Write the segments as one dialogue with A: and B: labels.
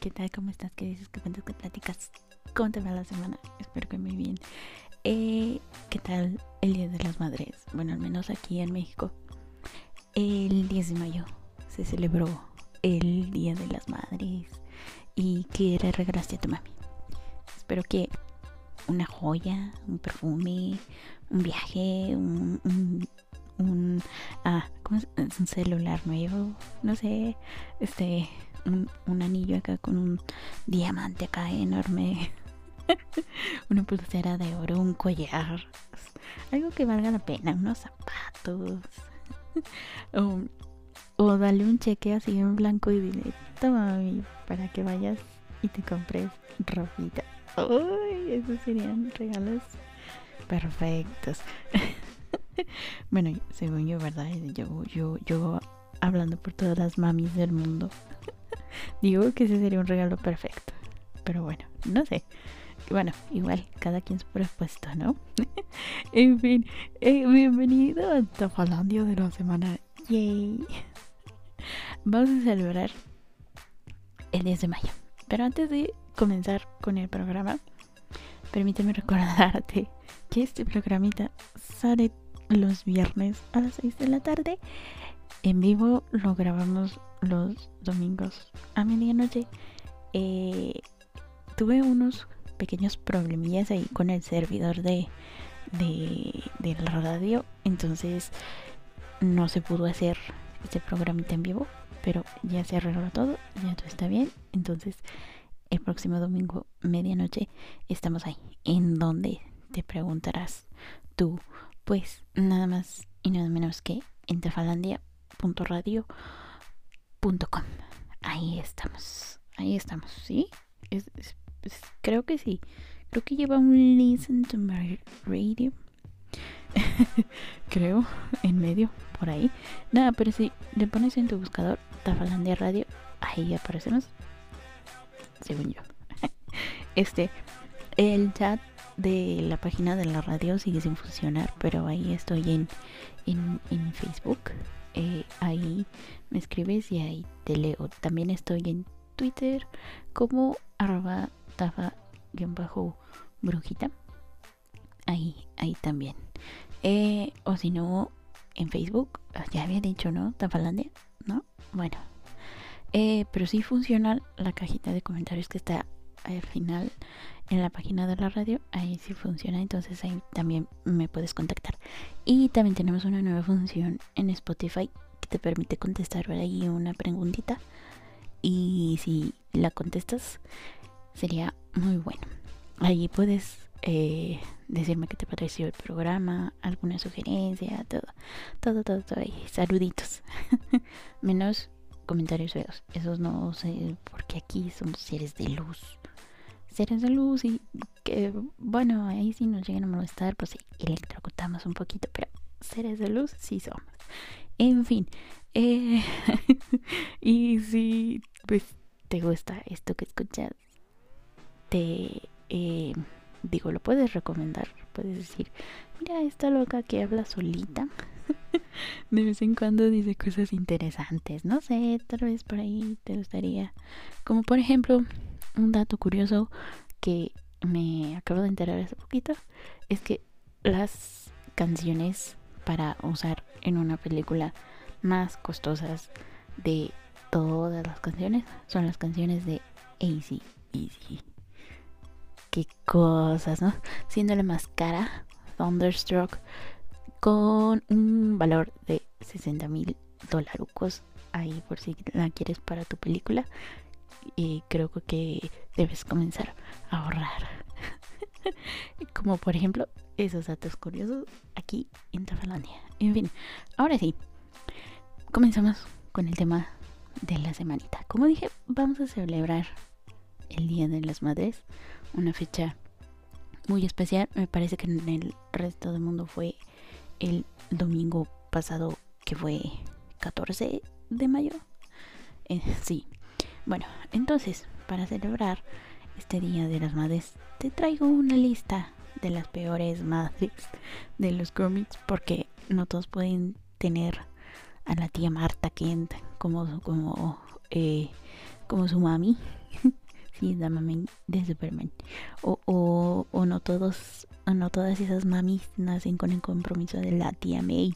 A: ¿Qué tal? ¿Cómo estás? ¿Qué dices? ¿Qué cuentas? ¿Qué platicas? ¿Cómo te va la semana? Espero que muy bien. Eh, ¿Qué tal el Día de las Madres? Bueno, al menos aquí en México. El 10 de mayo se celebró el Día de las Madres. ¿Y qué le regalaste a tu mami? Espero que una joya, un perfume, un viaje, un, un, un ah, un celular nuevo, no sé, este, un, anillo acá con un diamante acá enorme, una pulsera de oro, un collar, algo que valga la pena, unos zapatos, o, o dale un cheque así en blanco y dile, toma mami, para que vayas y te compres ropita. Uy, esos serían regalos perfectos. bueno, según yo, ¿verdad? Yo, yo, yo hablando por todas las mamis del mundo. Digo que ese sería un regalo perfecto. Pero bueno, no sé. Bueno, igual, cada quien su propuesto, ¿no? en fin, eh, bienvenido a Tafalandia de la semana. Yay. Vamos a celebrar el 10 de mayo. Pero antes de comenzar con el programa, permíteme recordarte que este programita sale los viernes a las 6 de la tarde. En vivo lo grabamos los domingos a medianoche. Eh, tuve unos pequeños problemillas ahí con el servidor de, de, la radio. Entonces no se pudo hacer este programita en vivo. Pero ya se arregló todo, ya todo está bien. Entonces el próximo domingo medianoche estamos ahí. En donde te preguntarás tú, pues nada más y nada menos que en tefalandia.radio.com. Ahí estamos, ahí estamos, ¿sí? Creo que sí. Creo que lleva un listen to my radio. creo, en medio, por ahí. Nada, pero si le pones en tu buscador Tafalandia Radio, ahí aparecemos según yo. Este, el chat de la página de la radio sigue sin funcionar, pero ahí estoy en, en, en Facebook. Eh, ahí me escribes y ahí te leo. También estoy en Twitter como arroba tafa-brujita. Ahí, ahí también. Eh, o si no, en Facebook, ya había dicho, ¿no? Tafalandia, ¿no? Bueno, eh, pero sí funciona la cajita de comentarios que está al final en la página de la radio. Ahí sí funciona, entonces ahí también me puedes contactar. Y también tenemos una nueva función en Spotify que te permite contestar ahí una preguntita. Y si la contestas, sería muy bueno. Ahí puedes eh, decirme qué te pareció el programa, alguna sugerencia, todo, todo, todo, todo ahí. Saluditos. Menos comentarios feos. Esos no sé, porque aquí somos seres de luz. Seres de luz y que, bueno, ahí sí nos llegan a molestar, pues sí, electrocutamos un poquito, pero seres de luz sí somos. En fin, eh, y si pues te gusta esto que escuchas, te eh, digo, lo puedes recomendar, puedes decir, mira, esta loca que habla solita de vez en cuando dice cosas interesantes. No sé, tal vez por ahí te gustaría. Como por ejemplo, un dato curioso que me acabo de enterar hace poquito es que las canciones para usar en una película más costosas de todas las canciones son las canciones de AC Easy. Qué cosas, ¿no? Siendo más cara, Thunderstruck con un valor de 60 mil dolarucos ahí por si la quieres para tu película y creo que debes comenzar a ahorrar como por ejemplo esos datos curiosos aquí en Tafalandia en fin ahora sí comenzamos con el tema de la semanita como dije vamos a celebrar el día de las madres una fecha muy especial me parece que en el resto del mundo fue el domingo pasado que fue 14 de mayo. Eh, sí. Bueno, entonces, para celebrar este Día de las Madres, te traigo una lista de las peores madres de los cómics porque no todos pueden tener a la tía Marta Kent como, como eh, como su mami. sí, es la mami de Superman. O, o, o no todos, no todas esas mamis nacen con el compromiso de la tía May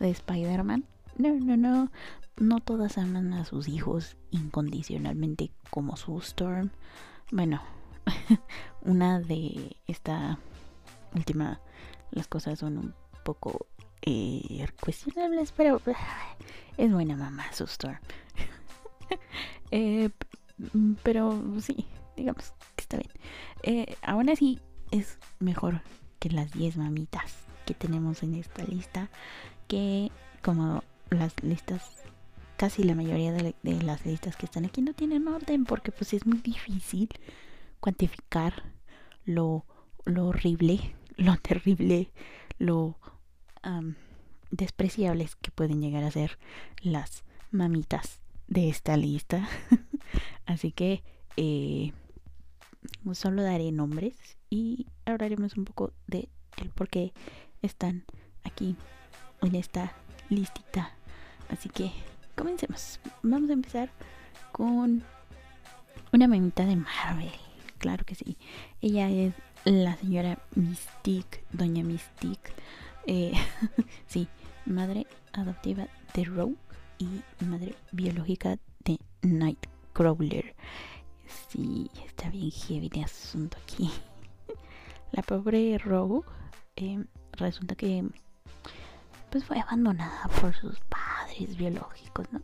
A: de Spider-Man. No, no, no. No todas aman a sus hijos incondicionalmente como su Storm. Bueno, una de esta última, las cosas son un poco eh, cuestionables, pero es buena mamá su Storm. eh, pero sí, digamos que está bien. Eh, aún así es mejor que las 10 mamitas que tenemos en esta lista, que como las listas casi la mayoría de, las listas que están aquí no tienen orden porque pues es muy difícil cuantificar lo, horrible, lo terrible, lo despreciables que pueden llegar a ser las mamitas de esta lista. Así que eh, solo daré nombres y hablaremos un poco de el por qué están aquí en esta listita. Así que comencemos. Vamos a empezar con una mamita de Marvel. Claro que sí. Ella es la señora Mystique, doña Mystique. Eh, sí, madre adoptiva de Rogue y madre biológica de Nightcrawler. Sí, está bien heavy de asunto aquí. La pobre Rogue eh, resulta que pues fue abandonada por sus padres biológicos, ¿no?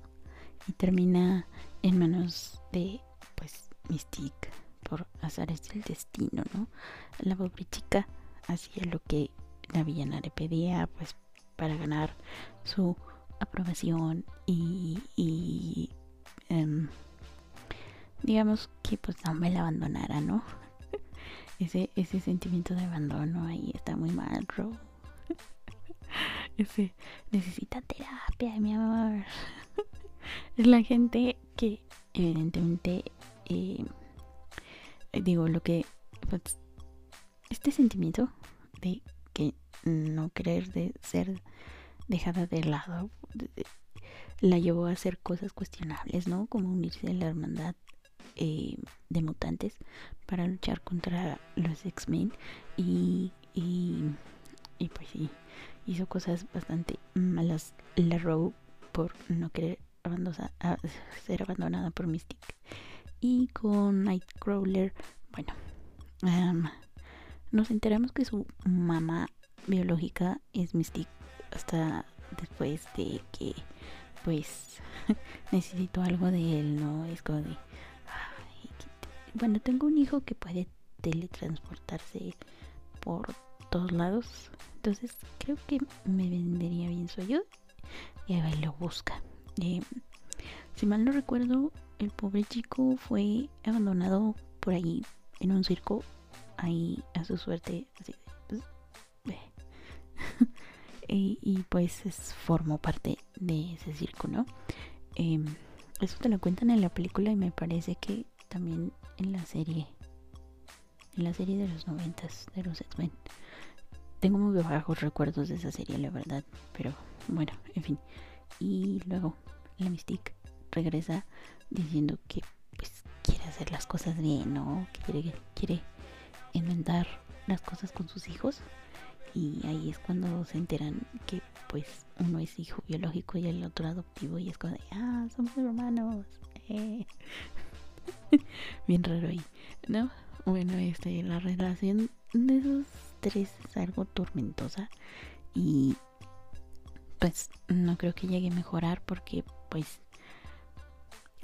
A: Y termina en manos de pues Mystique por azares del destino, ¿no? La pobre chica hacía lo que la villana le pedía, pues para ganar su aprobación y, em, digamos que pues no me la abandonara, ¿no? ese, ese sentimiento de abandono ahí está muy mal, bro. Necesita terapia, mi amor. es la gente que evidentemente eh, digo lo que pues, este sentimiento de que no querer de ser dejada de lado la llevó a hacer cosas cuestionables, ¿no? Como unirse a la hermandad eh, de mutantes para luchar contra los X-Men y, y, pues sí, hizo cosas bastante malas la Rogue por no querer abandonar, ser abandonada por Mystic. Y con Nightcrawler, bueno, nos enteramos que su mamá biológica es Mystic hasta después de que pues necesito algo de él, ¿no? Es como de... bueno, tengo un hijo que puede teletransportarse por todos lados. Entonces creo que me vendería bien su ayuda. Y a ver, lo busca. Eh, si mal no recuerdo, el pobre chico fue abandonado por ahí en un circo. Ahí a su suerte. Así, pues, y, pues es, formó parte de ese circo, ¿no? Em, eso te lo cuentan en la película y me parece que también en la serie, en la serie de los noventas de los X-Men. Tengo muy bajos recuerdos de esa serie, la verdad, pero bueno, en fin. Y luego la Mystique regresa diciendo que pues quiere hacer las cosas bien, ¿no? Que quiere, quiere inventar las cosas con sus hijos y ahí es cuando se enteran que pues uno es hijo biológico y el otro adoptivo y es como de, ah, somos hermanos. Eh. Bien raro ahí, ¿no? Bueno, este, la relación de esos es algo tormentosa y pues no creo que llegue a mejorar porque pues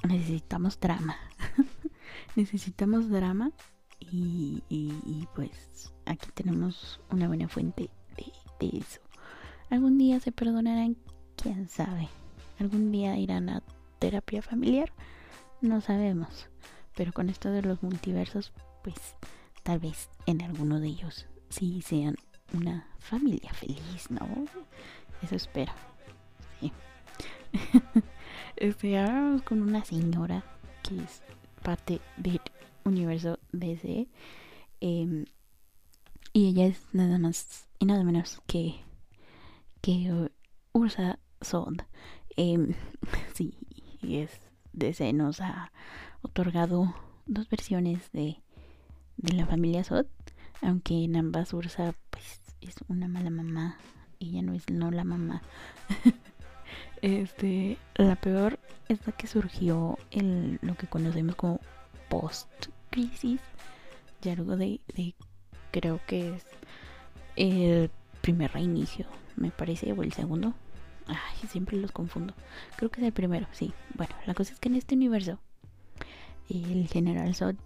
A: necesitamos drama. necesitamos drama y, y, pues aquí tenemos una buena fuente de, eso. Algún día se perdonarán, quién sabe. Algún día irán a terapia familiar, no sabemos. Pero con esto de los multiversos, pues tal vez en alguno de ellos sí sean una familia feliz, ¿no? Eso espero. Sí. este, con una señora que es parte del universo DC. Em, y ella es nada más y nada menos que, que Ursa Sod. Em, sí, es DC nos ha otorgado dos versiones de, de la familia Sot, aunque en ambas Ursa pues es una mala mamá y ya no es no la mamá. este, la peor es la que surgió en lo que conocemos como post crisis, ya algo de, de creo que es el primer reinicio, me parece, o el segundo. Ay, siempre los confundo. Creo que es el primero, sí. Bueno, la cosa es que en este universo el general Zod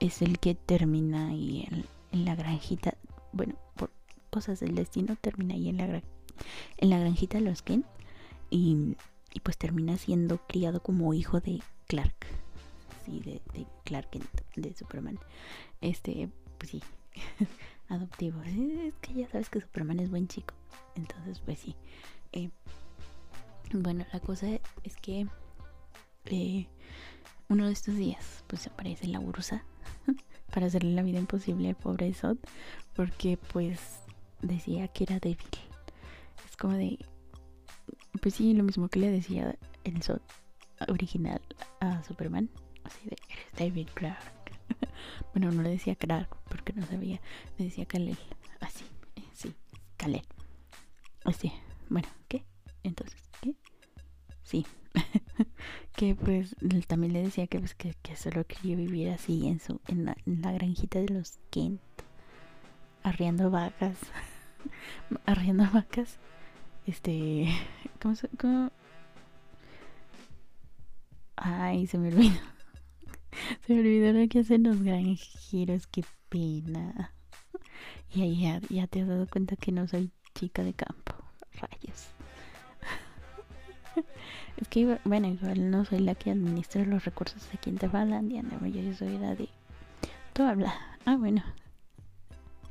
A: es el que termina ahí en, en la granjita. Bueno, por cosas del destino termina ahí en la, en la granjita de los Ken. Y, y, pues termina siendo criado como hijo de Clark. Sí, de, de Clark Kent, de Superman. Este, pues sí, adoptivo. Es que ya sabes que Superman es buen chico. Entonces, pues sí. Eh, bueno, la cosa es que eh, uno de estos días, pues aparece la Ursa para hacerle la vida imposible al pobre Sot, porque pues decía que era débil. Es como de, pues sí, lo mismo que le decía el Sot original a Superman, así de, eres débil, Clark. bueno, no le decía Clark porque no sabía, le decía Kalel, así, sí, Kalel. Así, bueno, ¿qué? Entonces, ¿qué? Sí. que pues también le decía que pues que, solo quería vivir así en su en la, granjita de los Kent arriando vacas arriando vacas este ¿cómo se ay se me olvidó se me olvidó lo que hacen los granjeros qué pena. Y ahí ya, ya te has dado cuenta que no soy chica de campo rayos es que, bueno, igual no soy la que administra los recursos aquí en Tefalandia, no, yo soy la de... Tú habla. Ah, bueno.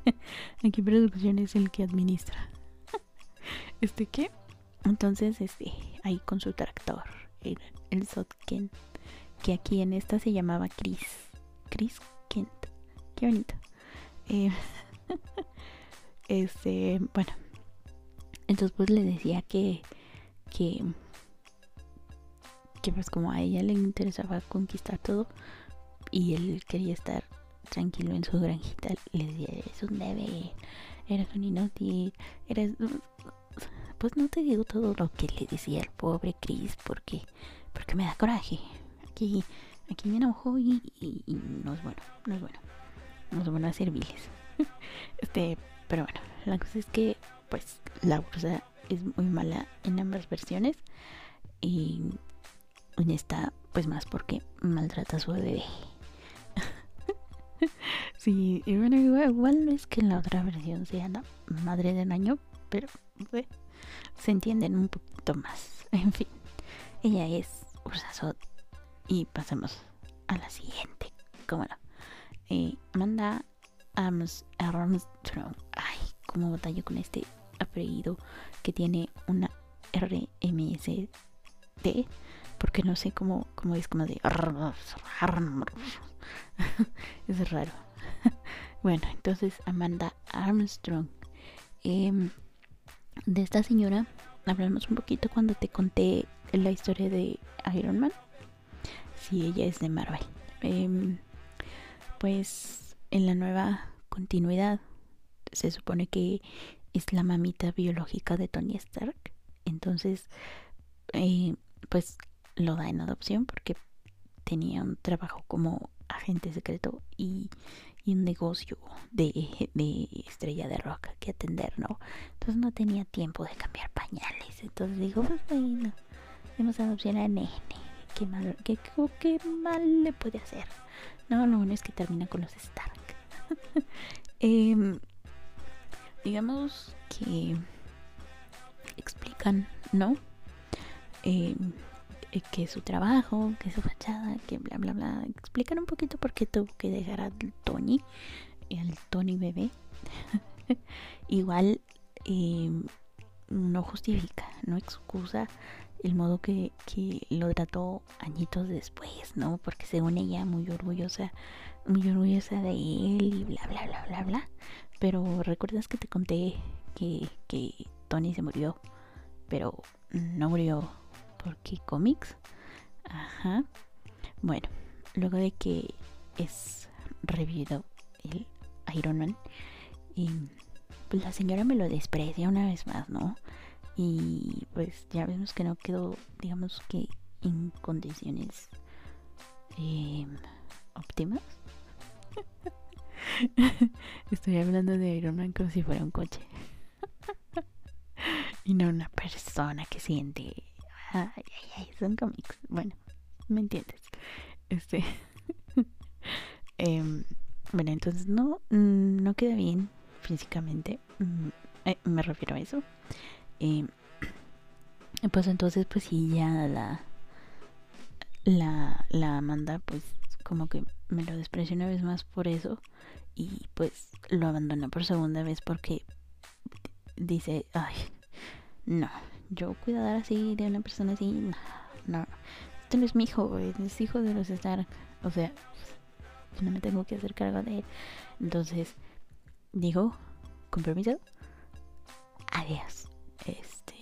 A: aquí producción es el que administra. este, ¿qué? Entonces, este, ahí con su tractor, el, el Sotken, que aquí en esta se llamaba Chris. Chris Kent. Qué bonito. Eh, este, bueno. Entonces, pues le decía que, que pues como a ella le interesaba conquistar todo y él quería estar tranquilo en su granjita, le decía, eres un bebé, eres un inútil, eres... Pues no te digo todo lo que le decía el pobre Chris porque, porque me da coraje. Aquí, aquí me enojo y, no es bueno, no es bueno. No es bueno servirles. este, pero bueno, la cosa es que pues la ursa es muy mala en ambas versiones y en esta, pues más porque maltrata a su bebé. sí, y bueno, igual, no es que en la otra versión sea la madre del año, pero se entienden un poquito más. En fin, ella es Ursasot. Y pasamos a la siguiente. ¿Cómo no? Eh, Amanda Armstrong. Ay, cómo batallo con este apellido que tiene una RMSD porque no sé cómo, cómo es como de... es raro. bueno, entonces Amanda Armstrong. Eh, de esta señora hablamos un poquito cuando te conté la historia de Iron Man. Si ella es de Marvel. Eh, pues en la nueva continuidad se supone que es la mamita biológica de Tony Stark. Entonces, eh, pues lo da en adopción porque tenía un trabajo como agente secreto y, y un negocio de, de, estrella de rock que atender, ¿no? Entonces no tenía tiempo de cambiar pañales. Entonces digo, pues bueno, demos adopción a nene. ¿Qué mal, qué, qué mal le puede hacer? No, lo bueno es que termina con los Stark. eh, digamos que explican, ¿no? Eh, que su trabajo, que su fachada, que bla bla bla. Explican un poquito por qué tuvo que dejar al Tony, al Tony bebé. Igual eh, no justifica, no excusa el modo que, que, lo trató añitos después, ¿no? Porque según ella muy orgullosa, muy orgullosa de él y bla bla bla bla bla. Pero recuerdas que te conté que, que Tony se murió, pero no murió porque cómics. Ajá. Bueno, luego de que es revivido el Iron Man, y pues la señora me lo desprecia una vez más, ¿no? Y pues ya vemos que no quedó, digamos que en condiciones eh, óptimas. Estoy hablando de Iron Man como si fuera un coche. y no una persona que siente. Ay, ay, ay, son cómics. Bueno, ¿me entiendes? Este. Em, bueno, entonces no, no queda bien físicamente. Mm, eh, me refiero a eso. Em, pues entonces, pues sí, ya la. La, la Amanda, pues como que me lo despreció una vez más por eso. Y pues lo abandona por segunda vez porque dice, ay, no, yo cuidar así de una persona así, no, no, este no es mi hijo, es hijo de los Stark, o sea, yo no me tengo que hacer cargo de él. Entonces, digo, con permiso, adiós, este,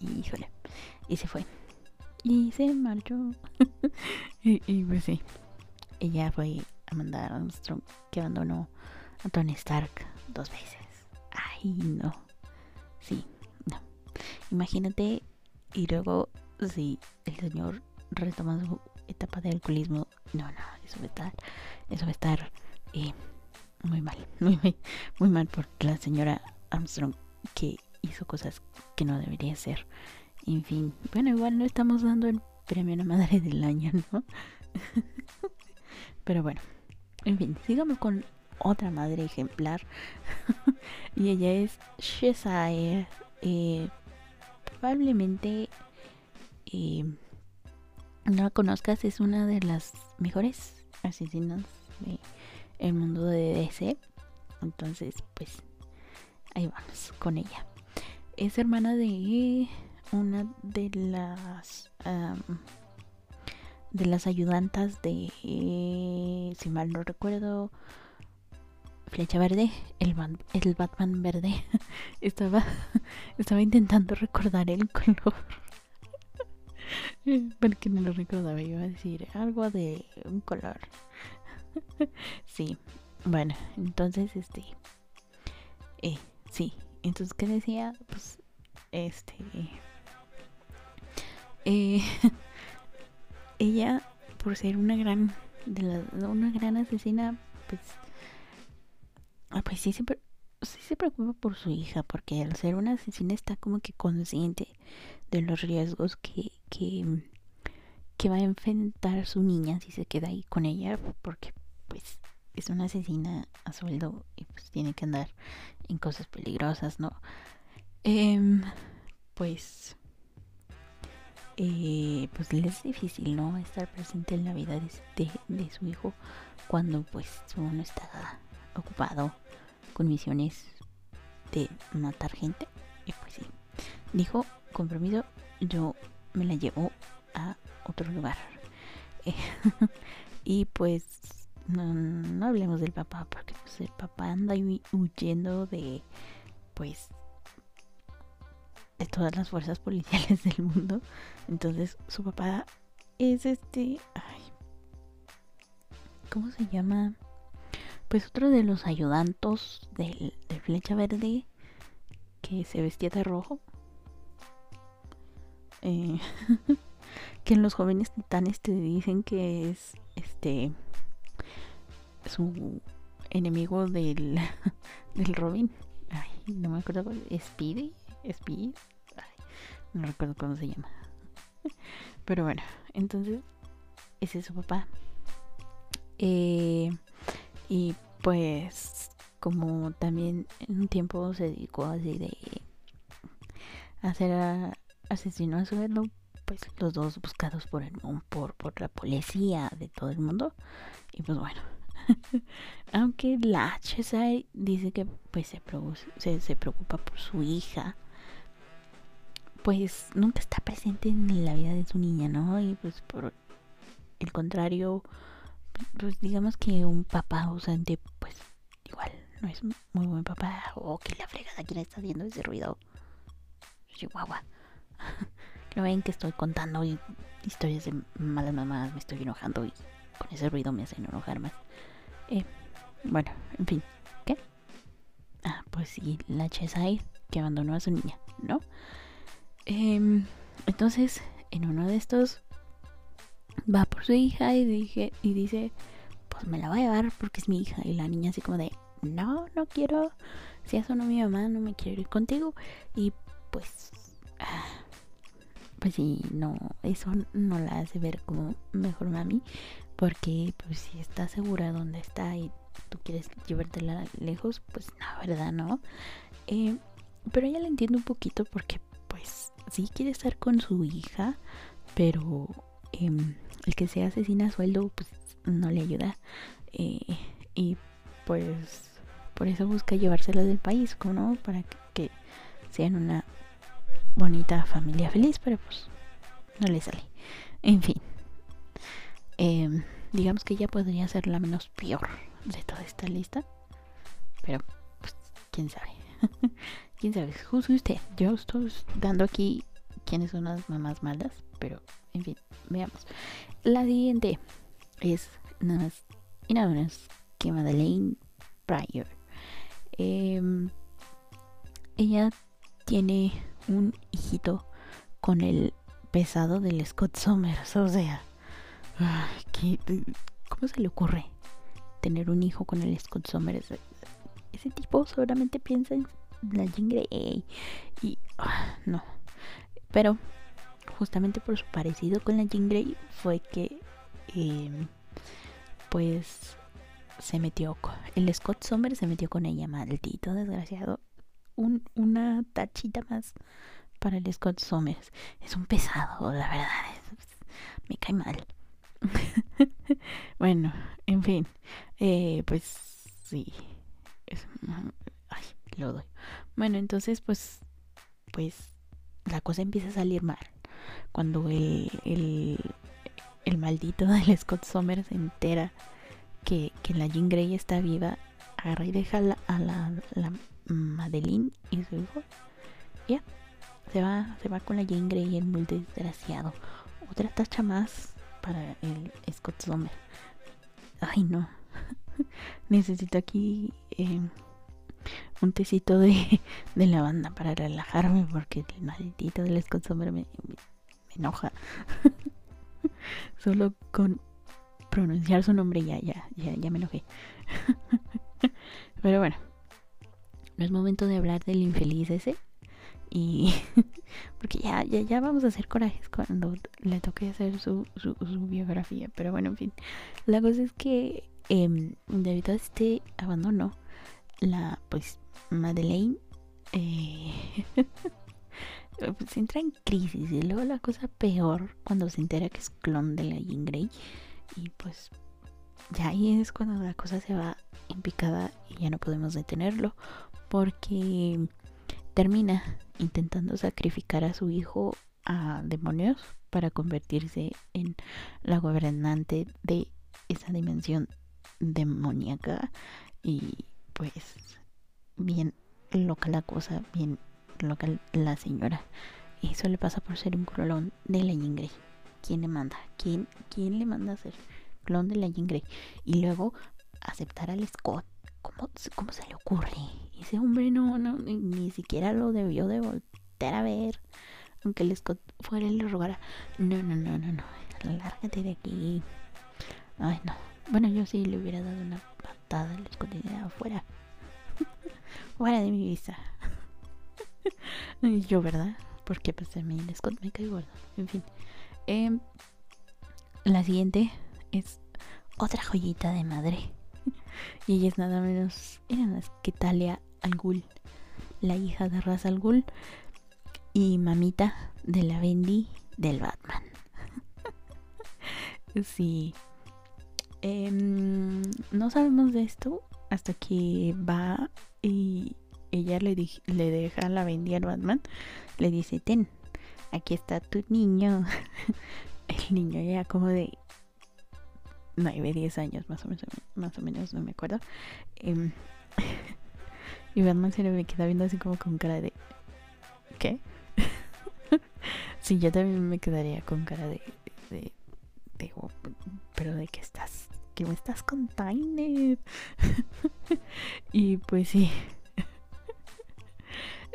A: híjole, y se fue, y se marchó, y, y pues sí, ella fue a mandar a Armstrong que abandonó a Tony Stark dos veces. Ay, no. Sí. Imagínate y luego si el señor retoma su etapa de alcoholismo. No, no, eso va a estar, eso va a estar eh, muy mal, muy, muy, muy mal por la señora Armstrong que hizo cosas que no debería hacer. En fin, bueno, igual no estamos dando el premio a madre del año, ¿no? Pero bueno, en fin, sigamos con otra madre ejemplar. y ella es Shesai. Eh, probablemente eh, no la conozcas, es una de las mejores asesinas del mundo de DC. Entonces, pues ahí vamos con ella. Es hermana de una de las de las ayudantas de, si mal no recuerdo, Flecha Verde, el, el Batman verde. estaba, estaba intentando recordar el color. Porque no lo recordaba, iba a decir algo de un color. sí, bueno, entonces este. Eh, sí, entonces, ¿qué decía? Pues, este. Eh, ella, por ser una gran, de la, una gran asesina, pues, pues sí se, sí se preocupa por su hija, porque al ser una asesina está como que consciente de los riesgos que, que, que va a enfrentar su niña si se queda ahí con ella, porque pues es una asesina a sueldo y pues tiene que andar en cosas peligrosas, ¿no? Eh, pues eh, pues le es difícil, ¿no? Estar presente en la vida de, de, su hijo cuando pues uno está ocupado con misiones de matar gente. Y pues sí, dijo, compromiso, yo me la llevo a otro lugar. y pues no, hablemos del papá, porque pues, el papá anda huyendo de pues de todas las fuerzas policiales del mundo. Entonces su papá es este... Ay, ¿Cómo se llama? Pues otro de los ayudantos del, Flecha Verde que se vestía de rojo. Eh, que en los jóvenes titanes te dicen que es este su enemigo del, del Robin. Ay, no me acuerdo cuál. Speedy. Speed. no recuerdo cómo se llama. Pero bueno, entonces ese es su papá. Eh, y pues como también en un tiempo se dedicó así de hacer a, asesino a sueldo, pues los dos buscados por el por, por la policía de todo el mundo. Y pues bueno. Aunque la HSI dice que pues se, se, se preocupa por su hija pues nunca está presente en la vida de su niña, ¿no? Y pues por el contrario, pues digamos que un papá ausente, pues igual no es muy buen papá. O que la fregada, ¿quién está haciendo ese ruido? Chihuahua. No ven que estoy contando historias de malas mamás, me estoy enojando y con ese ruido me hacen enojar más. Eh, bueno, en fin, ¿qué? Ah, pues sí, la Cheshire que abandonó a su niña, ¿no? Em, entonces, en uno de estos va por su hija y, dije, y dice, pues me la va a llevar porque es mi hija. Y la niña así como de, no, no quiero, si eso no mi mamá, no me quiero ir contigo. Y pues, ah, pues sí, no, eso no la hace ver como mejor mami. Porque pues si está segura dónde está y tú quieres llevártela lejos, pues no, ¿verdad? No. Eh, pero ella la entiende un poquito porque pues sí quiere estar con su hija, pero em, el que se asesina a sueldo pues no le ayuda. Eh, y pues por eso busca llevársela del país, ¿no? Para que, sean una bonita familia feliz, pero pues no le sale. En fin. Em, digamos que ella podría ser la menos peor de toda esta lista. Pero, pues, quién sabe. quién sabe. Juzgue usted. Yo estoy dando aquí quiénes son las mamás malas. Pero, en fin, veamos. La siguiente es nada más y nada menos que Madeleine Pryor. Em, ella tiene un hijito con el pesado del Scott Summers. O sea, ¿cómo se le ocurre tener un hijo con el Scott Summers? Ese tipo solamente piensa en la Jean. Y ah, no. Pero justamente por su parecido con la Jean Grey fue que em, pues se metió con el Scott Sommer se metió con ella, maldito desgraciado. Un, una tachita más para el Scott Somers. Es un pesado, la verdad. me cae mal. bueno, en fin. Eh, pues sí. ay, lo doy. Bueno, entonces pues. Pues la cosa empieza a salir mal. Cuando el, el, maldito del Scott Somers se entera que, la Jean Grey está viva, agarra y deja a la, Madeline y su hijo. Ya, se va, se va con la Jean Grey, el muy desgraciado. Otra tacha más para el Scott Sommer. Ay, no. Necesito aquí eh, un tecito de, de lavanda para relajarme porque el maldito del Scott Sommer me, me enoja. Solo con pronunciar su nombre ya, ya, ya, ya me enojé. Pero bueno, no es momento de hablar del infeliz ese. Y porque ya, ya, ya vamos a hacer corajes cuando le toque hacer su, su, biografía. Pero bueno, en fin. La cosa es que eh, debido a este abandono, la pues Madeleine eh, pues entra en crisis. Y luego la cosa peor cuando se entera que es clon de la Jean y pues ya ahí es cuando la cosa se va en picada y ya no podemos detenerlo porque termina intentando sacrificar a su hijo a demonios para convertirse en la gobernante de esa dimensión demoníaca y pues bien loca la cosa, bien loca la señora. Eso le pasa por ser un clon de la Ingrid. ¿quién le manda? ¿Quién, quién le manda a ser clon de la Jean? Y luego aceptar al Scott. ¿Cómo, cómo se le ocurre? Ese hombre no, no ni, siquiera lo debió de voltear a ver. Aunque el Scott fuera y le rogara. No, no, no, no, no. Lárgate de aquí. Ay, no. Bueno, yo sí le hubiera dado una patada al Scott y afuera. fuera de mi vista. yo, ¿verdad? Porque pues a mí me cae gordo. En fin. Em, la siguiente es otra joyita de madre. y ella es nada menos que Talia al Ghul, la hija de Ra's al Ghul y mamita de la Bendy del Batman. sí. Em, no sabemos de esto hasta que va y ella le, le deja la Bendy al Batman. Le dice, ten, aquí está tu niño. El niño ya como de 9, 10 años más o menos, más o menos, no me acuerdo. Em, y Batman se le queda viendo así como con cara de ¿qué? sí, yo también me quedaría con cara de, de, oh, pero de qué estás, qué me estás contando. y pues sí.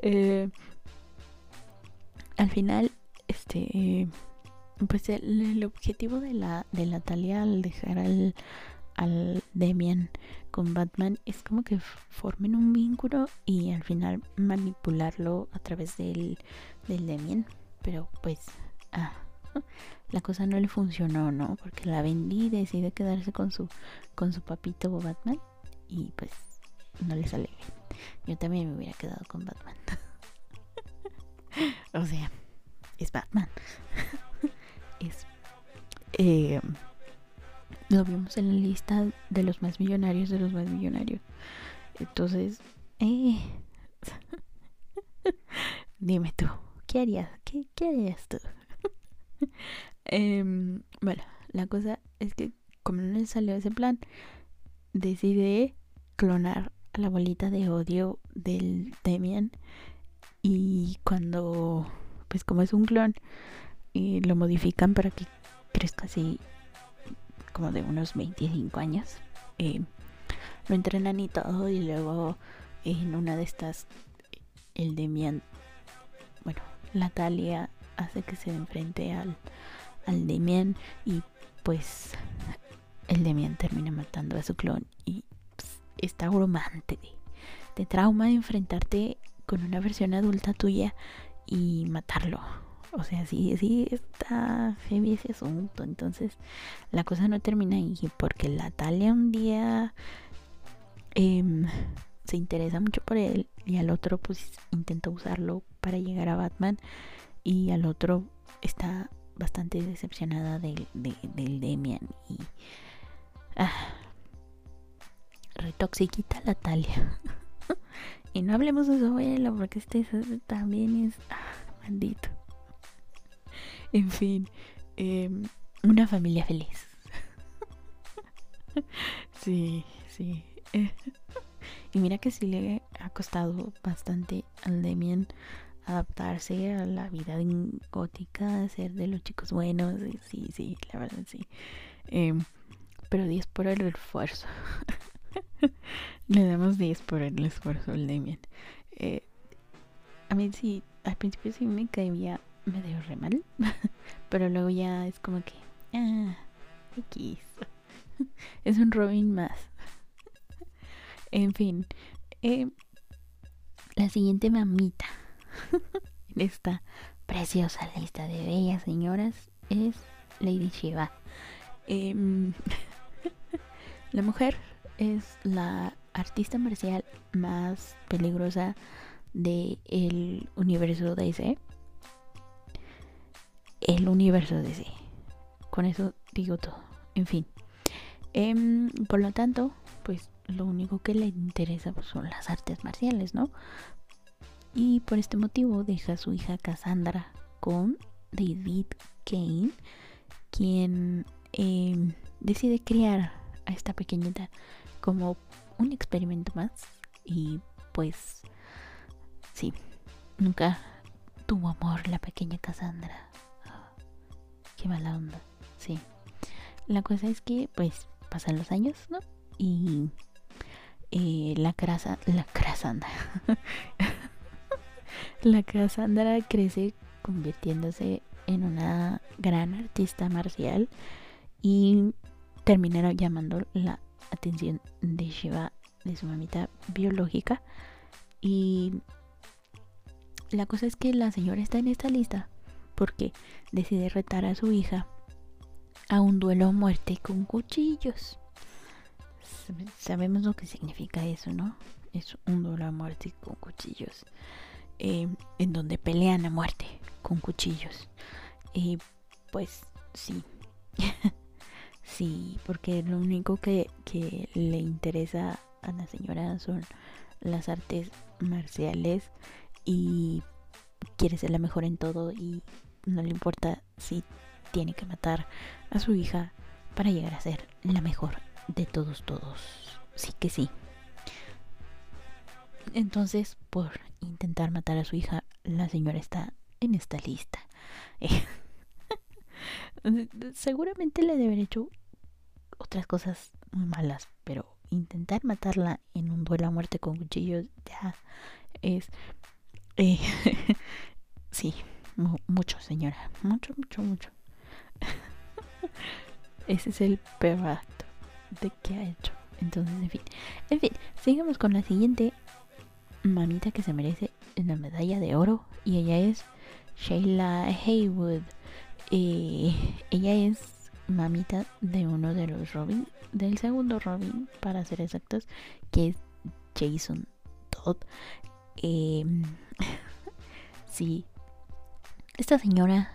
A: Eh, al final, este, pues el, objetivo de la, de la Talia al dejar al, al Demian con Batman es como que formen un vínculo y al final manipularlo a través del, del Demian. Pero pues, ah, la cosa no le funcionó, ¿no? Porque la vendí y decide quedarse con su, con su papito Batman y pues no le sale bien. Yo también me hubiera quedado con Batman. o sea, es Batman. es... Eh, lo vimos en la lista de los más millonarios de los más millonarios. Entonces, eh, dime tú, ¿qué harías? ¿Qué, harías tú? Em, bueno, la cosa es que como no le salió ese plan, decide clonar a la bolita de odio del Demian y cuando, pues como es un clon, y lo modifican para que crezca así como de unos 25 años. Eh, lo entrenan y todo y luego en una de estas el Demian, bueno, la Talia hace que se enfrente al, al Demian y pues el Demian termina matando a su clon y está abrumante de trauma de enfrentarte con una versión adulta tuya y matarlo. O sea, sí, sí está heavy ese asunto. Entonces, la cosa no termina ahí porque la Talia un día em, se interesa mucho por él y al otro pues intenta usarlo para llegar a Batman y al otro está bastante decepcionada del, del Demian y ah, retoxiquita la Talia Y no hablemos de su abuela porque este también es ah, maldito. En fin, em, una familia feliz. sí, sí. y mira que sí le ha costado bastante al Demian adaptarse a la vida gótica, ser de los chicos buenos. Sí, sí, la verdad sí. Em, pero 10 por el esfuerzo. Le damos 10 por el esfuerzo al Damien. Eh, a mí sí, al principio sí me caía medio re mal. Pero luego ya es como que. Ah, X. es un Robin más. en fin. Eh, la siguiente mamita en esta preciosa lista de bellas señoras es Lady Shiva. Em, la mujer es la artista marcial más peligrosa del el universo DC. El universo DC. Con eso digo todo. En fin. Em, por lo tanto, pues lo único que le interesa pues, son las artes marciales, ¿no? Y por este motivo deja a su hija Cassandra con David Kane, quien em, decide criar a esta pequeñita como un experimento más y pues sí, nunca tuvo amor la pequeña Cassandra. qué mala onda, sí. La cosa es que pues pasan los años, ¿no? Y eh, la crasa, la Cassandra, la Cassandra crece convirtiéndose en una gran artista marcial y terminaron llamando la atención de Shiva, de su mamita biológica. Y la cosa es que la señora está en esta lista porque decide retar a su hija a un duelo a muerte con cuchillos. Sabemos lo que significa eso, ¿no? Es un duelo a muerte con cuchillos. Eh, en donde pelean a muerte con cuchillos. Y pues sí. Sí, porque lo único que, le interesa a la señora son las artes marciales y quiere ser la mejor en todo y no le importa si tiene que matar a su hija para llegar a ser la mejor de todos todos. Sí que sí. Entonces, por intentar matar a su hija, la señora está en esta lista. seguramente le debe haber hecho otras cosas muy malas, pero intentar matarla en un duelo a muerte con cuchillos ya es... Eh, sí, mucho, señora. Mucho, mucho, mucho. Ese es el peor de que ha hecho. Entonces, en fin. En fin, sigamos con la siguiente mamita que se merece la medalla de oro. Y ella es Sheila Haywood. Eh, ella es mamita de uno de los Robin, del segundo Robin, para ser exactos, que es Jason Todd. Eh, sí, esta señora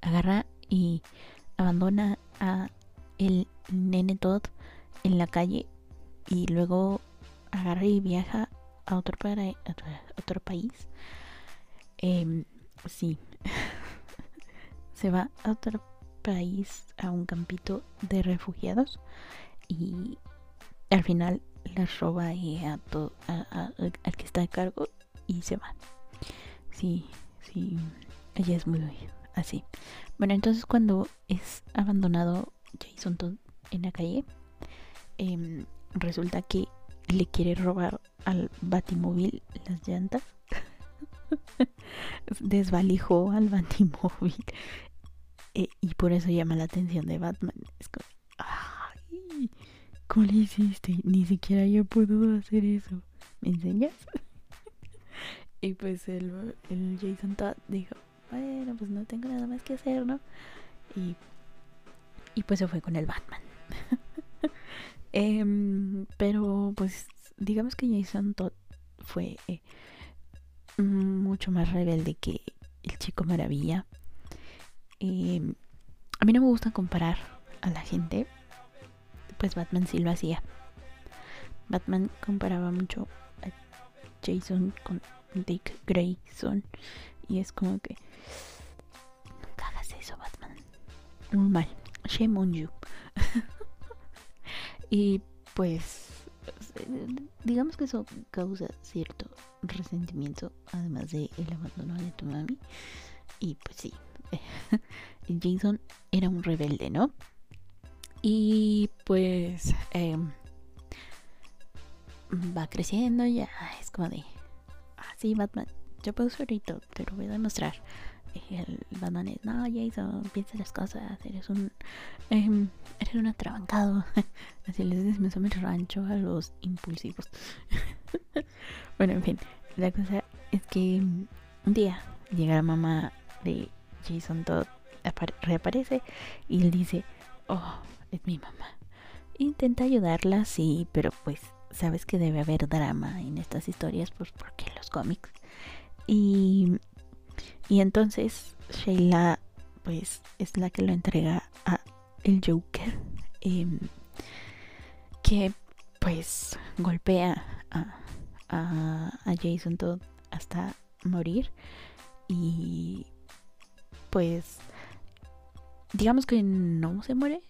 A: agarra y abandona a el nene Todd en la calle y luego agarra y viaja a otro, para, otro país. Eh, sí, se va a otro país, a un campito de refugiados y al final les roba y a todo, al que está a cargo y se va. Sí, sí, ella es muy así. Bueno, entonces cuando es abandonado Jason Todd en la calle, em, resulta que le quiere robar al batimóvil las llantas. Desvalijó al batimóvil eh, y por eso llama la atención de Batman. Es como, ay, ¿cómo le hiciste? Ni siquiera yo puedo hacer eso. ¿Me enseñas? y pues el, Jason Todd dijo, bueno, pues no tengo nada más que hacer, ¿no? Y, y pues se fue con el Batman. Em, pero pues digamos que Jason Todd fue eh, mucho más rebelde que el chico maravilla. A mí no me gusta comparar a la gente. Pues Batman sí lo hacía. Batman comparaba mucho a Jason con Dick Grayson. Y es como que. Nunca hagas eso, Batman. Muy mal. Shame on you. y pues. Digamos que eso causa cierto resentimiento. Además de el abandono de tu mami. Y pues sí. Jason era un rebelde, ¿no? Y pues. Em, va creciendo ya. Es como de. Ah, sí, Batman yo puedo solito, te lo voy a demostrar. Batman es, no, Jason, piensa las cosas, eres un, eh, eres un atrabancado. Así les decimos el rancho a los impulsivos. bueno, en fin, la cosa es que un día llega la mamá de Jason Todd, reaparece y él dice, oh, es mi mamá. Intenta ayudarla, sí, pero pues sabes que debe haber drama en estas historias, pues porque los cómics y, y entonces Sheila pues es la que lo entrega a el Joker. Em, que pues golpea a, a, Jason Todd hasta morir. Y pues digamos que no se muere,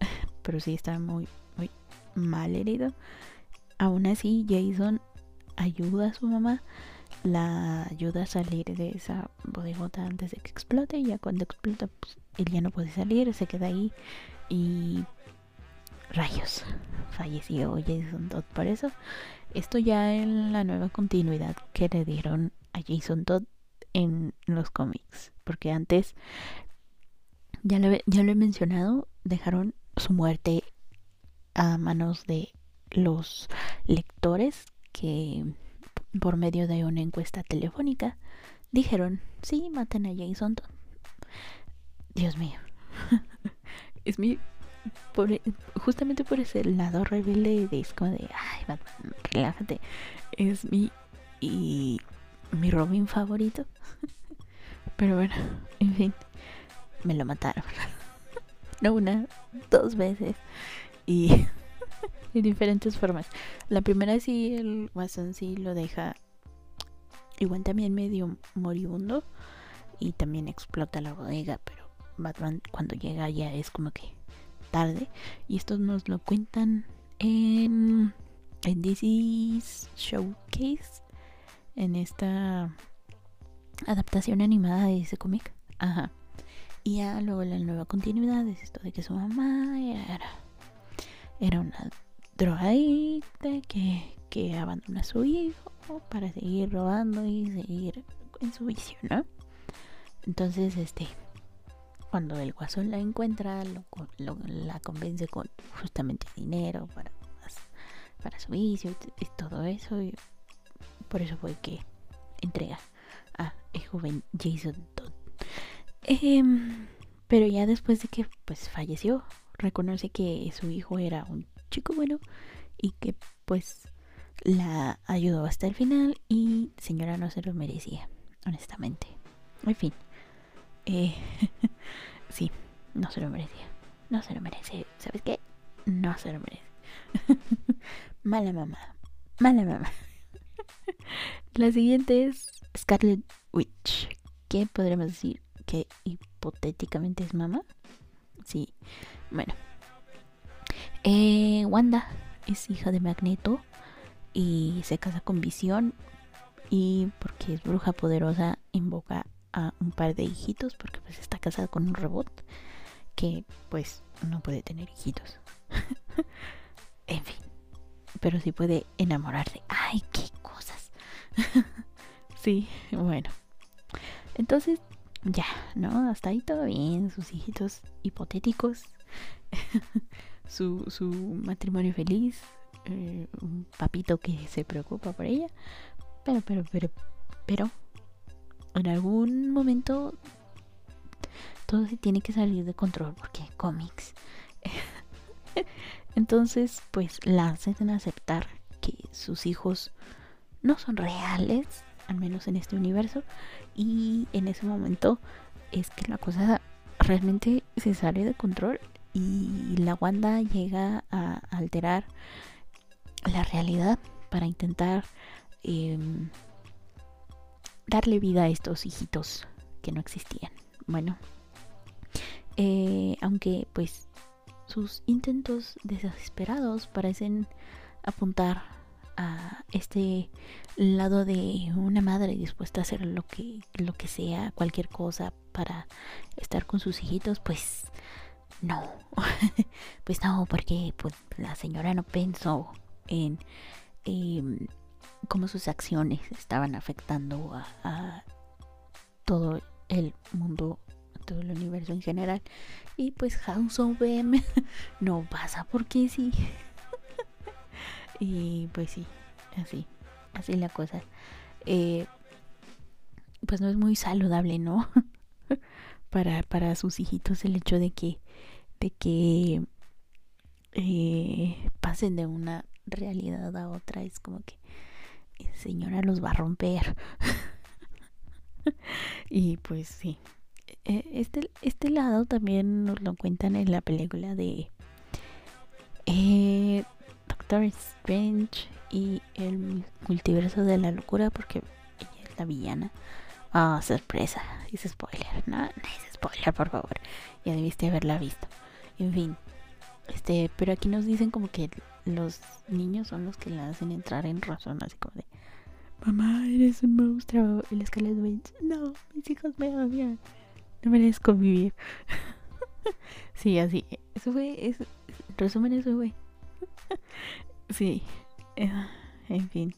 A: pero sí está muy, muy mal herido. Aún así, Jason ayuda a su mamá la ayuda a salir de esa bodegota antes de que explote y ya cuando explota pues, él ya no puede salir, se queda ahí y rayos, falleció Jason Todd por eso. Esto ya en la nueva continuidad que le dieron a Jason Todd en los cómics, porque antes ya lo, ya lo he mencionado, dejaron su muerte a manos de los lectores que por medio de una encuesta telefónica, dijeron, sí, maten a Jason Dios mío. es mi... justamente por ese lado rebelde de como de, ay, relájate. Es mi... Y mi Robin favorito. Pero bueno, en fin, me lo mataron. no una, dos veces. Y de diferentes formas. La primera sí, el Watson sí lo deja igual también medio moribundo y también explota la bodega, pero Batman cuando llega ya es como que tarde y esto nos lo cuentan en en DC's Showcase en esta adaptación animada de ese cómic. Ajá. Y ya luego la nueva continuidad es esto de que su mamá era, era una drogadicta que, que abandona a su hijo para seguir robando y seguir en su vicio, ¿no? Entonces, este, cuando el guasón la encuentra, la convence con justamente dinero para, para su vicio y, todo eso. Y por eso fue que entrega a el joven Jason Todd. Em, pero ya después de que pues falleció, reconoce que su hijo era un chico bueno y que pues la ayudó hasta el final y señora no se lo merecía, honestamente. En fin. Eh, sí, no se lo merecía. No se lo merece. ¿Sabes qué? No se lo merece. Mala mamá. Mala mamá. La siguiente es Scarlet Witch. ¿Qué podremos decir? ¿Que hipotéticamente es mamá? Sí. Bueno. Eh, Wanda es hija de Magneto y se casa con Visión y porque es bruja poderosa invoca a un par de hijitos porque pues está casada con un robot que pues no puede tener hijitos. en fin, pero sí puede enamorarse. Ay, qué. sí, bueno. Entonces, ya, ¿no? Hasta ahí todo bien, sus hijitos hipotéticos. su, su matrimonio feliz, eh, un papito que se preocupa por ella. Pero, pero, pero, pero, en algún momento todo se tiene que salir de control porque cómics. Entonces, pues la hacen aceptar que sus hijos no son reales, al menos en este universo, y en ese momento es que la cosa realmente se sale de control y la Wanda llega a alterar la realidad para intentar em, darle vida a estos hijitos que no existían. Bueno, eh, aunque pues sus intentos desesperados parecen apuntar a este lado de una madre dispuesta a hacer lo que lo que sea, cualquier cosa para estar con sus hijitos, pues no. pues no, porque pues, la señora no pensó en em, cómo sus acciones estaban afectando a, todo el mundo, todo el universo en general. Y pues House of M no pasa porque sí. Y pues sí, así, así la cosa. Eh, pues no es muy saludable, ¿no? para, para sus hijitos el hecho de que, de que eh, pasen de una realidad a otra. Es como que señora los va a romper. y pues sí. E, este, este lado también nos lo cuentan en la película de eh, Doctor Strange y el multiverso de la locura porque ella es la villana. Ah, sorpresa. Es spoiler. No, no es spoiler, por favor. Ya debiste haberla visto. En fin. Este, pero aquí nos dicen como que los niños son los que la hacen entrar en razón, así como de Mamá, eres un monstruo. Y la Scarlet Witch, no, mis hijos me odian. No merezco vivir. sí, así. Eso fue, es, resumen, eso fue. sí. Eh, en fin.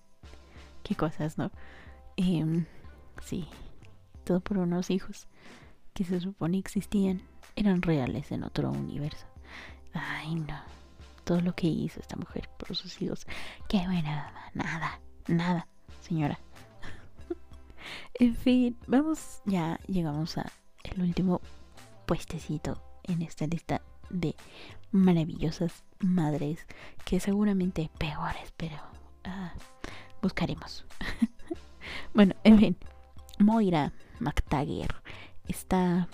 A: Qué cosas, ¿no? Em, sí. Todo por unos hijos que se supone existían. Eran reales en otro universo. Ay, no. Todo lo que hizo esta mujer por sus hijos. Qué buena. Nada. Nada señora. en fin, vamos, ya llegamos a el último puestecito en esta lista de maravillosas madres que seguramente peores, pero ah, buscaremos. bueno, en fin, Moira McTaggart está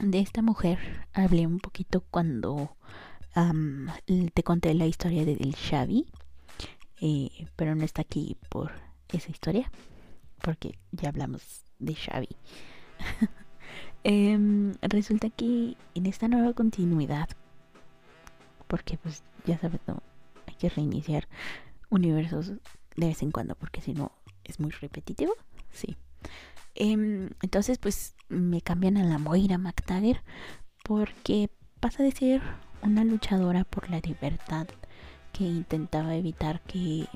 A: de esta mujer hablé un poquito cuando te conté la historia de Del Xavi eh, pero no está aquí por esa historia, porque ya hablamos de Xavi. Em, resulta que en esta nueva continuidad, porque pues ya sabes, hay que reiniciar universos de vez en cuando, porque si no es muy repetitivo, sí. Em, entonces, pues me cambian a la Moira McTaggart porque pasa de ser una luchadora por la libertad que intentaba evitar que,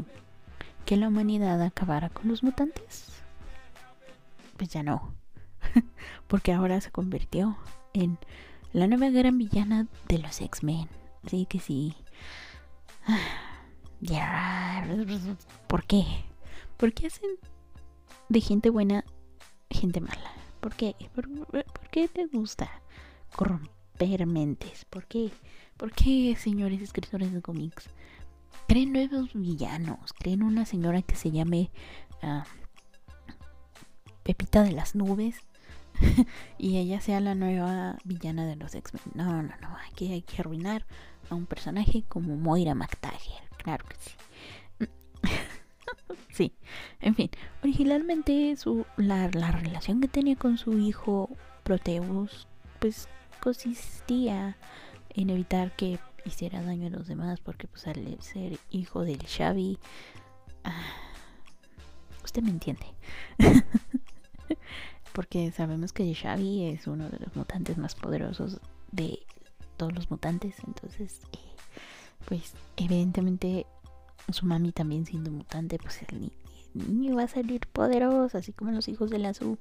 A: que la humanidad acabara con los mutantes. Pues ya no. Porque ahora se convirtió en la nueva gran villana de los X-Men. Sí que sí. ¿Por qué? ¿Por qué hacen de gente buena gente mala? ¿Por qué? ¿Por, qué te gusta corromper mentes? ¿Por qué? ¿Por qué, señores escritores de cómics? Creen nuevos villanos. Creen una señora que se llame ah, Pepita de las Nubes. y ella sea la nueva villana de los X-Men. No, no, no. Aquí hay que arruinar a un personaje como Moira McTaggart. Claro que sí. sí, en fin, originalmente su, la, la, relación que tenía con su hijo Proteus, pues consistía en evitar que hiciera daño a los demás, porque pues al ser hijo del Xavi, ah, usted me entiende. porque sabemos que Xavi es uno de los mutantes más poderosos de todos los mutantes, entonces, eh, pues evidentemente su mami también siendo mutante, pues el, niño va a salir poderoso, así como los hijos de la Su.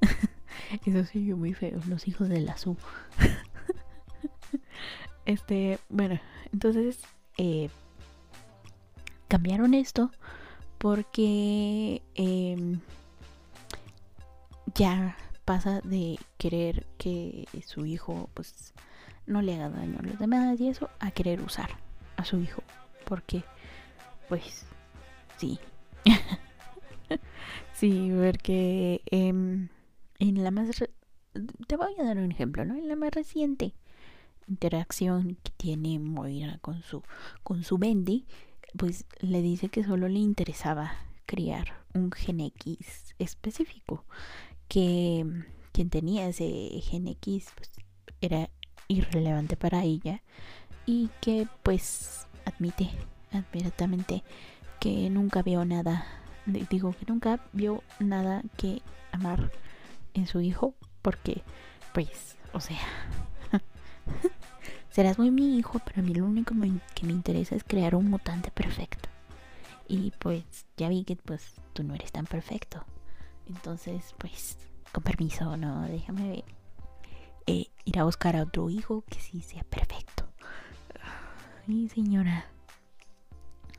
A: Eso sí, muy feo, los hijos de la Su. este, bueno, entonces eh, cambiaron esto porque em, ya pasa de querer que su hijo pues no le haga daño a los demás y eso a querer usar a su hijo porque pues sí. sí, porque em, en la más... Te voy a dar un ejemplo, ¿no? En la más reciente interacción que tiene Moira con su, con su Bendy, pues le dice que solo le interesaba criar un gen X específico, que quien tenía ese gen X pues, era irrelevante para ella y que pues admite abiertamente que nunca vio nada, digo que nunca vio nada que amar en su hijo, porque, pues, o sea, serás muy mi hijo, pero a mí lo único que me interesa es crear un mutante perfecto. Y pues ya vi que pues tú no eres tan perfecto. Entonces, pues, con permiso, no, déjame eh, ir a buscar a otro hijo que sí sea perfecto. Ay, señora.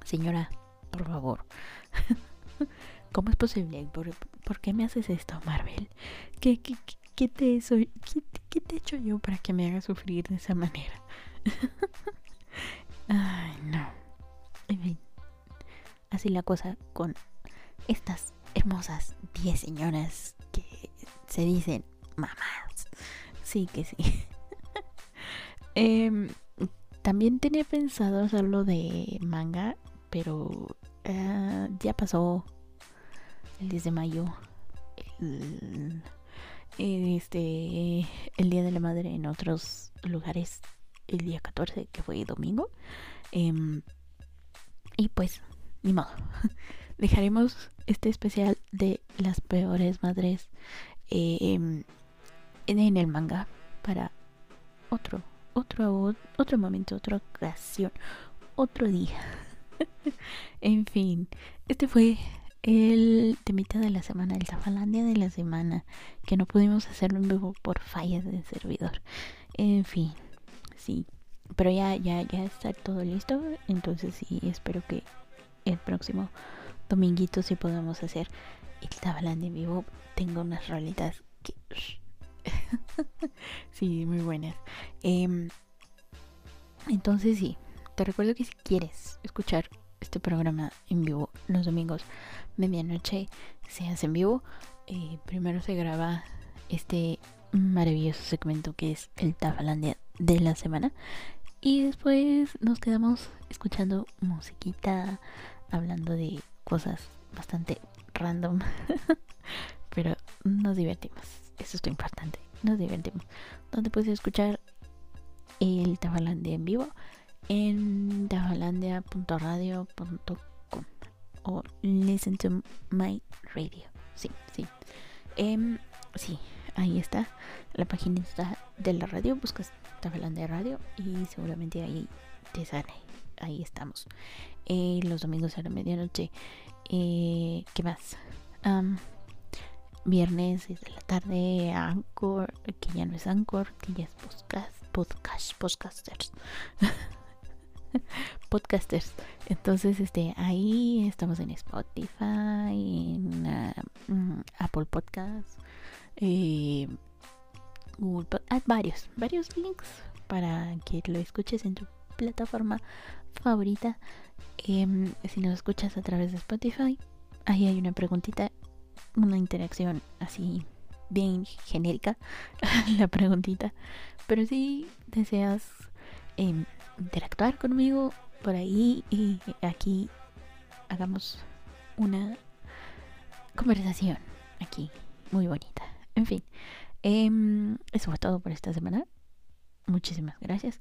A: Señora, por favor. ¿Cómo es posible? ¿Por, qué me haces esto, Marvel? ¿Qué, qué, te soy, qué, te he hecho yo para que me hagas sufrir de esa manera? Ay, no. En fin. Así la cosa con estas hermosas 10 señoras que se dicen mamás. Sí que sí. eh, también tenía pensado hacerlo de manga pero eh, ya pasó el 10 de mayo. El, este, el Día de la Madre en otros lugares el día 14, que fue domingo. Em, y pues, ni modo. Dejaremos este especial de las peores madres em, en el manga para otro, otro, otro momento, otra ocasión, otro día. en fin, este fue el temita de la semana, el Zafalandia de la semana, que no pudimos hacerlo en vivo por fallas del servidor. En fin, sí, pero ya, ya, ya está todo listo, entonces sí, espero que el próximo dominguito sí podamos hacer el Zafalandia en vivo. Tengo unas rolitas que... sí, muy buenas. Em, entonces sí, te recuerdo que si quieres escuchar este programa en vivo los domingos, medianoche, se hace en vivo. Eh, primero se graba este maravilloso segmento que es el Tafalandia de la semana. Y después nos quedamos escuchando musiquita, hablando de cosas bastante random. Pero nos divertimos. Eso es lo importante. Nos divertimos. Donde puedes escuchar el Tafalandia en vivo en dabalandia.radio.com o listen to my radio. Sí, sí. Em, sí, ahí está. La página de la radio. Buscas de Radio y seguramente ahí te sale. Ahí estamos. Eh, los domingos a la medianoche. Eh, ¿Qué más? viernes de la tarde, Anchor, que ya no es Anchor, que ya es podcast, podcast, podcasters. podcasters. Entonces, este, ahí estamos en Spotify, en ah, mm, Apple Podcasts, eh, Google Podcasts, varios, varios links para que lo escuches en tu plataforma favorita. Em, si nos escuchas a través de Spotify, ahí hay una preguntita, una interacción así bien genérica, la preguntita. Pero si deseas em, interactuar conmigo por ahí y aquí hagamos una conversación aquí muy bonita. En fin, em, eso fue todo por esta semana. Muchísimas gracias.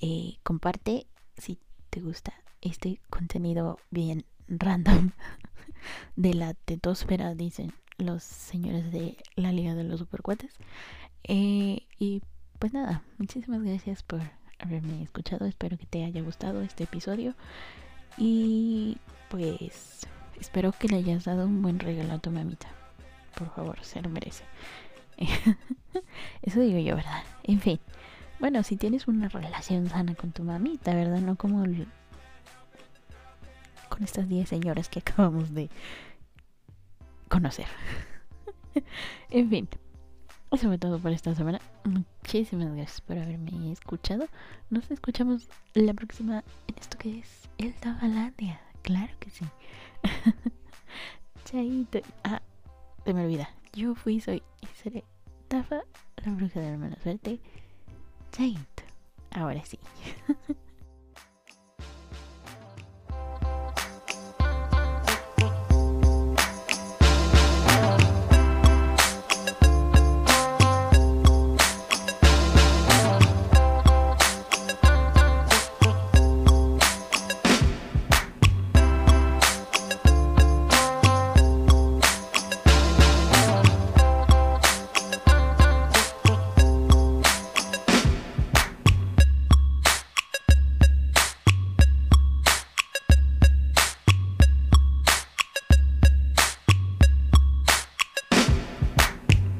A: Eh, comparte si te gusta este contenido bien random de la tetosfera, dicen los señores de la Liga de los Supercuates. Eh, y pues nada, muchísimas gracias por haberme escuchado. Espero que te haya gustado este episodio. Y pues espero que le hayas dado un buen regalo a tu mamita. Por favor, se lo merece. Eso digo yo, ¿verdad? En fin. Bueno, si tienes una relación sana con tu mamita, ¿verdad? No como con estas 10 señoras que acabamos de conocer. en fin. Eso fue todo por esta semana. Muchísimas gracias por haberme escuchado. Nos escuchamos la próxima en esto que es el Tabalandia. Claro que sí. Chaito. Ah, se me olvida. Yo fui, soy y seré Tafa, la bruja de la mala suerte. Ahora sí.